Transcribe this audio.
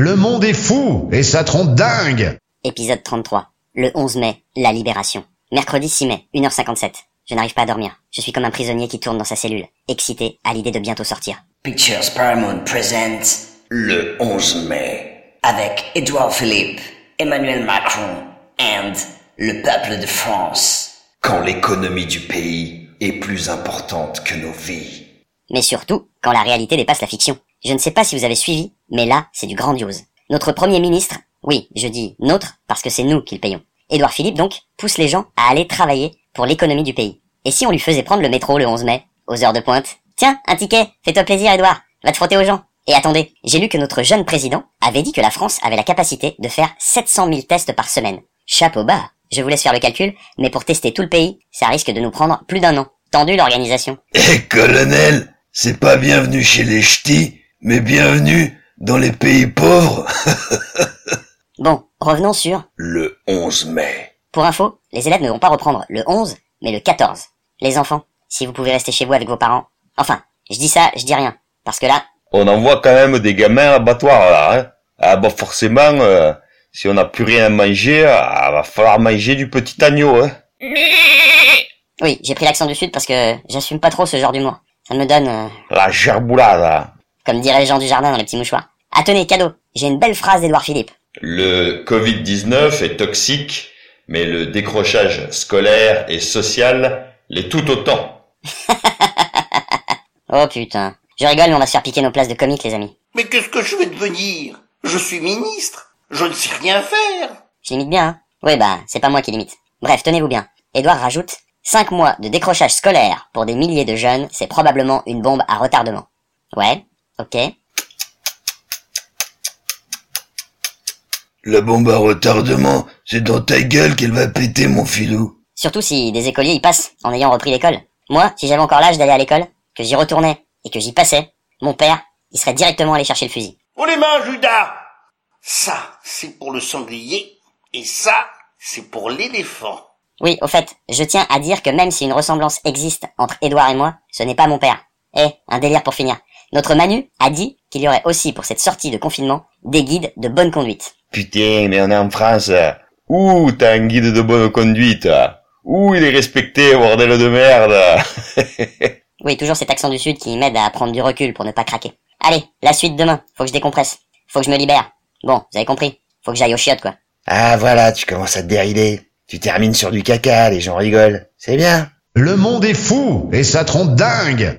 Le monde est fou et ça trompe dingue Épisode 33. Le 11 mai, la libération. Mercredi 6 mai, 1h57. Je n'arrive pas à dormir. Je suis comme un prisonnier qui tourne dans sa cellule, excité à l'idée de bientôt sortir. Pictures Paramount present le 11 mai avec Edouard Philippe, Emmanuel Macron and le peuple de France. Quand l'économie du pays est plus importante que nos vies. Mais surtout, quand la réalité dépasse la fiction. Je ne sais pas si vous avez suivi, mais là, c'est du grandiose. Notre premier ministre, oui, je dis notre, parce que c'est nous qui le payons. Édouard Philippe, donc, pousse les gens à aller travailler pour l'économie du pays. Et si on lui faisait prendre le métro le 11 mai, aux heures de pointe? Tiens, un ticket, fais-toi plaisir, Édouard, va te frotter aux gens. Et attendez, j'ai lu que notre jeune président avait dit que la France avait la capacité de faire 700 000 tests par semaine. Chapeau bas Je vous laisse faire le calcul, mais pour tester tout le pays, ça risque de nous prendre plus d'un an. Tendu l'organisation. Eh, colonel, c'est pas bienvenue chez les ch'tis, mais bienvenue dans les pays pauvres. Bon, revenons sur... Le 11 mai. Pour info, les élèves ne vont pas reprendre le 11, mais le 14. Les enfants, si vous pouvez rester chez vous avec vos parents. Enfin, je dis ça, je dis rien. Parce que là, On envoie quand même des gamins à l'abattoir là. Hein. Ah bon, forcément, euh, si on n'a plus rien à manger, ah, va falloir manger du petit agneau. Hein. oui, j'ai pris l'accent du sud parce que j'assume pas trop ce genre d'humour. Ça me donne, euh, La gerboulade. Comme diraient les gens du jardin dans les petits mouchoirs. Ah tenez, cadeau, j'ai une belle phrase d'Edouard Philippe. Le Covid-19 est toxique, mais le décrochage scolaire et social l'est tout autant. Oh putain. Je rigole, mais on va se faire piquer nos places de comique, les amis. Mais qu'est-ce que je vais devenir? Je suis ministre. Je ne sais rien faire. Je limite bien, hein Oui, bah, c'est pas moi qui limite. Bref, tenez-vous bien. Edouard rajoute, 5 mois de décrochage scolaire pour des milliers de jeunes, c'est probablement une bombe à retardement. Ouais, ok. La bombe à retardement, c'est dans ta gueule qu'elle va péter, mon filou. Surtout si des écoliers y passent en ayant repris l'école. Moi, si j'avais encore l'âge d'aller à l'école, que j'y retournais et que j'y passais, mon père, il serait directement allé chercher le fusil. Oh les mains, Judas Ça, c'est pour le sanglier. Et ça, c'est pour l'éléphant. Oui, au fait, je tiens à dire que même si une ressemblance existe entre Édouard et moi, ce n'est pas mon père. Eh, un délire pour finir. Notre Manu a dit qu'il y aurait aussi pour cette sortie de confinement des guides de bonne conduite. Putain, mais on est en France. Ouh, t'as un guide de bonne conduite. Ouh, il est respecté, bordel de merde. Oui, toujours cet accent du sud qui m'aide à prendre du recul pour ne pas craquer. Allez, la suite demain. Faut que je décompresse. Faut que je me libère. Bon, vous avez compris. Faut que j'aille au chiottes, quoi. Ah voilà, tu commences à te dérider. Tu termines sur du caca, les gens rigolent. C'est bien. Le monde est fou et ça trompe dingue